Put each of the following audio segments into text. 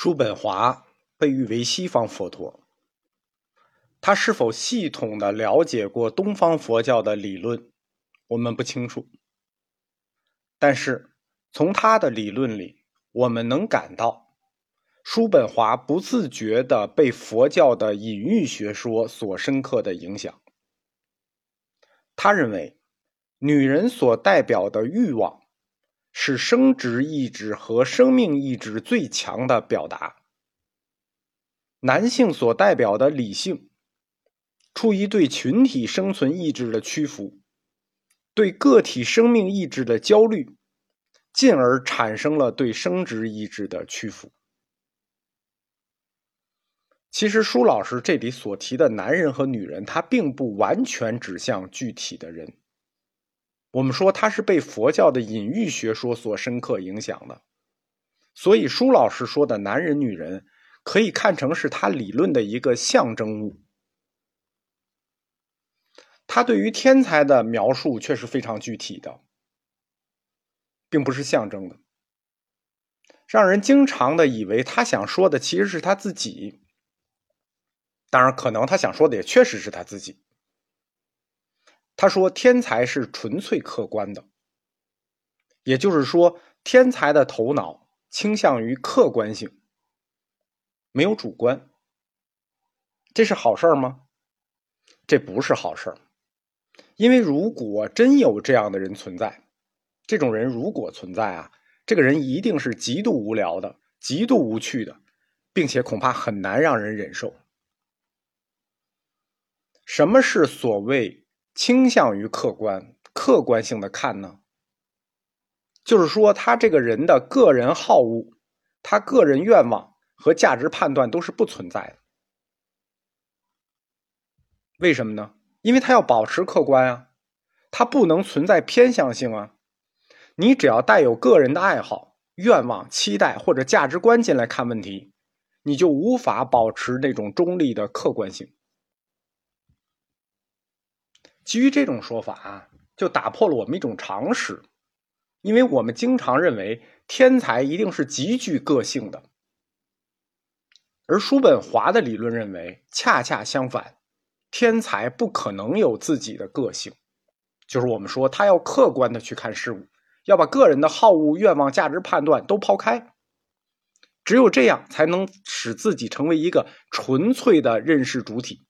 叔本华被誉为西方佛陀，他是否系统的了解过东方佛教的理论，我们不清楚。但是从他的理论里，我们能感到，叔本华不自觉的被佛教的隐喻学说所深刻的影响。他认为，女人所代表的欲望。是生殖意志和生命意志最强的表达。男性所代表的理性，出于对群体生存意志的屈服，对个体生命意志的焦虑，进而产生了对生殖意志的屈服。其实，舒老师这里所提的男人和女人，他并不完全指向具体的人。我们说他是被佛教的隐喻学说所深刻影响的，所以舒老师说的男人、女人可以看成是他理论的一个象征物。他对于天才的描述却是非常具体的，并不是象征的，让人经常的以为他想说的其实是他自己。当然，可能他想说的也确实是他自己。他说：“天才是纯粹客观的，也就是说，天才的头脑倾向于客观性，没有主观。这是好事儿吗？这不是好事儿因为如果真有这样的人存在，这种人如果存在啊，这个人一定是极度无聊的、极度无趣的，并且恐怕很难让人忍受。什么是所谓？”倾向于客观、客观性的看呢，就是说他这个人的个人好恶、他个人愿望和价值判断都是不存在的。为什么呢？因为他要保持客观啊，他不能存在偏向性啊。你只要带有个人的爱好、愿望、期待或者价值观进来看问题，你就无法保持那种中立的客观性。基于这种说法啊，就打破了我们一种常识，因为我们经常认为天才一定是极具个性的，而叔本华的理论认为恰恰相反，天才不可能有自己的个性，就是我们说他要客观的去看事物，要把个人的好恶、愿望、价值判断都抛开，只有这样才能使自己成为一个纯粹的认识主体。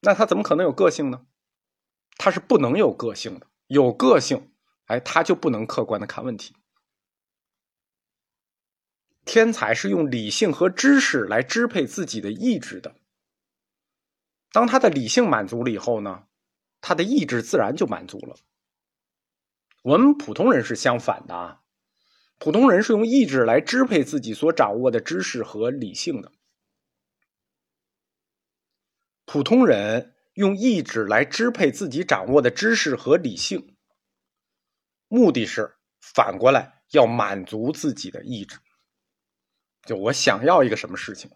那他怎么可能有个性呢？他是不能有个性的，有个性，哎，他就不能客观的看问题。天才是用理性和知识来支配自己的意志的。当他的理性满足了以后呢，他的意志自然就满足了。我们普通人是相反的啊，普通人是用意志来支配自己所掌握的知识和理性的。普通人。用意志来支配自己掌握的知识和理性，目的是反过来要满足自己的意志。就我想要一个什么事情，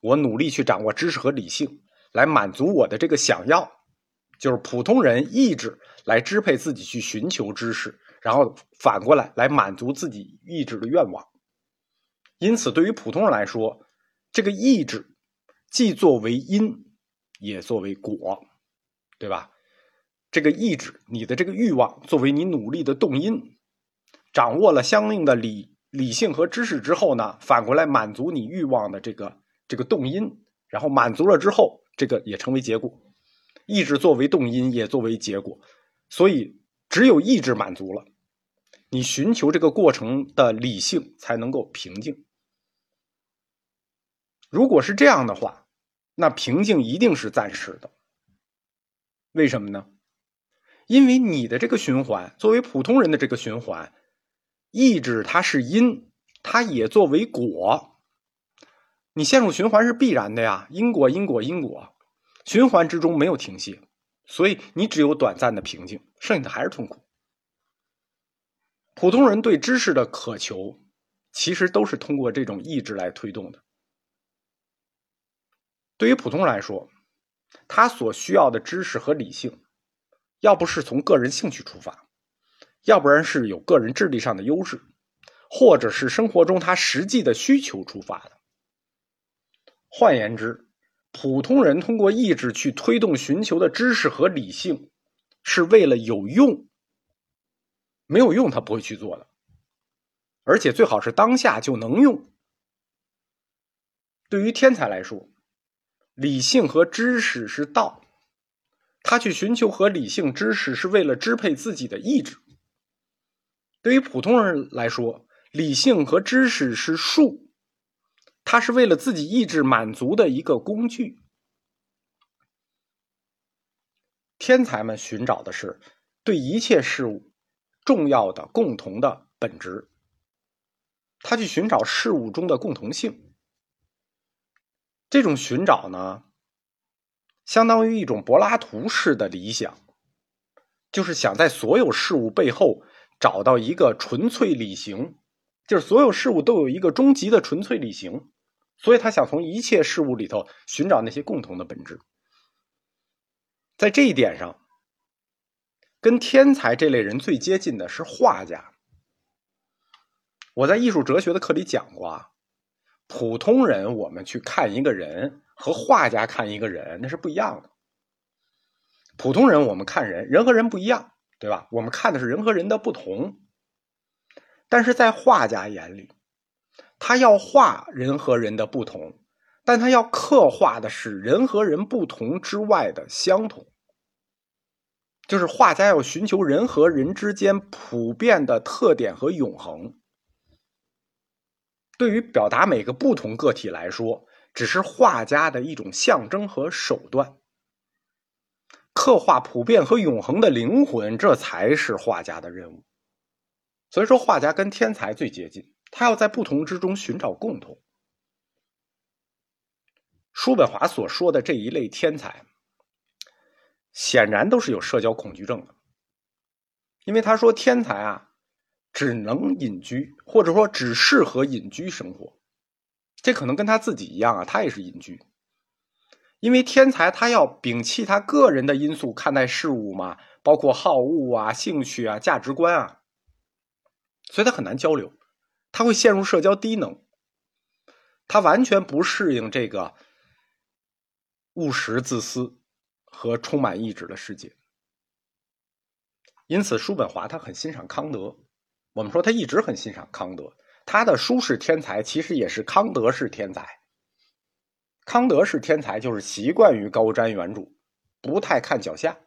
我努力去掌握知识和理性来满足我的这个想要，就是普通人意志来支配自己去寻求知识，然后反过来来满足自己意志的愿望。因此，对于普通人来说，这个意志既作为因。也作为果，对吧？这个意志，你的这个欲望，作为你努力的动因，掌握了相应的理理性和知识之后呢，反过来满足你欲望的这个这个动因，然后满足了之后，这个也成为结果。意志作为动因，也作为结果，所以只有意志满足了，你寻求这个过程的理性才能够平静。如果是这样的话。那平静一定是暂时的，为什么呢？因为你的这个循环，作为普通人的这个循环，意志它是因，它也作为果，你陷入循环是必然的呀，因果因果因果，循环之中没有停歇，所以你只有短暂的平静，剩下的还是痛苦。普通人对知识的渴求，其实都是通过这种意志来推动的。对于普通人来说，他所需要的知识和理性，要不是从个人兴趣出发，要不然是有个人智力上的优势，或者是生活中他实际的需求出发的。换言之，普通人通过意志去推动寻求的知识和理性，是为了有用。没有用，他不会去做的。而且最好是当下就能用。对于天才来说，理性和知识是道，他去寻求和理性知识是为了支配自己的意志。对于普通人来说，理性和知识是术，它是为了自己意志满足的一个工具。天才们寻找的是对一切事物重要的共同的本质，他去寻找事物中的共同性。这种寻找呢，相当于一种柏拉图式的理想，就是想在所有事物背后找到一个纯粹理型。就是所有事物都有一个终极的纯粹理型，所以他想从一切事物里头寻找那些共同的本质。在这一点上，跟天才这类人最接近的是画家。我在艺术哲学的课里讲过啊，普通人我们去看一个人和画家看一个人那是不一样的。普通人我们看人，人和人不一样，对吧？我们看的是人和人的不同。但是在画家眼里，他要画人和人的不同，但他要刻画的是人和人不同之外的相同。就是画家要寻求人和人之间普遍的特点和永恒。对于表达每个不同个体来说，只是画家的一种象征和手段。刻画普遍和永恒的灵魂，这才是画家的任务。所以说，画家跟天才最接近，他要在不同之中寻找共同。叔本华所说的这一类天才，显然都是有社交恐惧症的，因为他说天才啊，只能隐居，或者说只适合隐居生活。这可能跟他自己一样啊，他也是隐居，因为天才他要摒弃他个人的因素看待事物嘛，包括好恶啊、兴趣啊、价值观啊。所以他很难交流，他会陷入社交低能，他完全不适应这个务实、自私和充满意志的世界。因此，叔本华他很欣赏康德。我们说他一直很欣赏康德，他的书是天才，其实也是康德式天才。康德式天才就是习惯于高瞻远瞩，不太看脚下。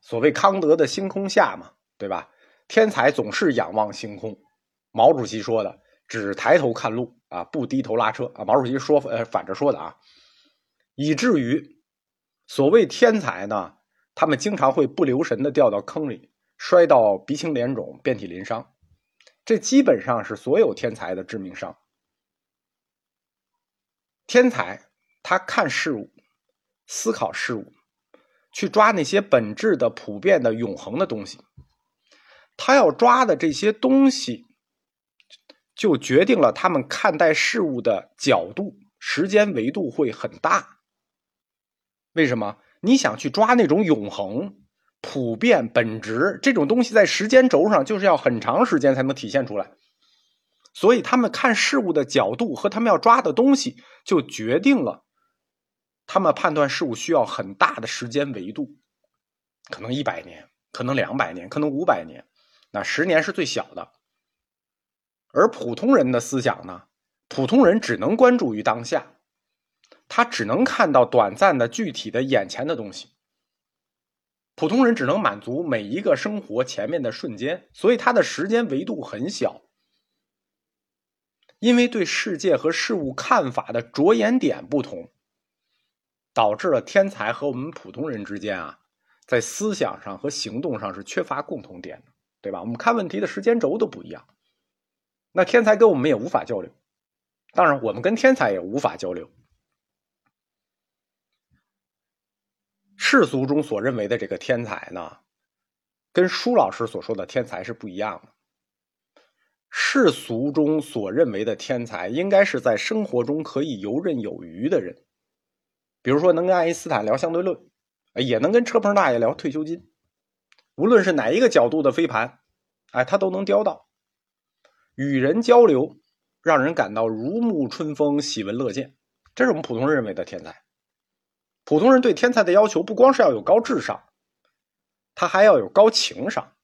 所谓康德的星空下嘛，对吧？天才总是仰望星空，毛主席说的“只抬头看路啊，不低头拉车”啊，毛主席说呃反着说的啊，以至于所谓天才呢，他们经常会不留神的掉到坑里，摔到鼻青脸肿、遍体鳞伤，这基本上是所有天才的致命伤。天才他看事物、思考事物，去抓那些本质的、普遍的、永恒的东西。他要抓的这些东西，就决定了他们看待事物的角度、时间维度会很大。为什么？你想去抓那种永恒、普遍、本质这种东西，在时间轴上就是要很长时间才能体现出来。所以，他们看事物的角度和他们要抓的东西，就决定了他们判断事物需要很大的时间维度，可能一百年，可能两百年，可能五百年。那十年是最小的，而普通人的思想呢？普通人只能关注于当下，他只能看到短暂的、具体的、眼前的东西。普通人只能满足每一个生活前面的瞬间，所以他的时间维度很小。因为对世界和事物看法的着眼点不同，导致了天才和我们普通人之间啊，在思想上和行动上是缺乏共同点的。对吧？我们看问题的时间轴都不一样，那天才跟我们也无法交流，当然我们跟天才也无法交流。世俗中所认为的这个天才呢，跟舒老师所说的天才是不一样的。世俗中所认为的天才，应该是在生活中可以游刃有余的人，比如说能跟爱因斯坦聊相对论，也能跟车棚大爷聊退休金。无论是哪一个角度的飞盘，哎，他都能叼到。与人交流，让人感到如沐春风、喜闻乐见。这是我们普通人认为的天才。普通人对天才的要求不光是要有高智商，他还要有高情商。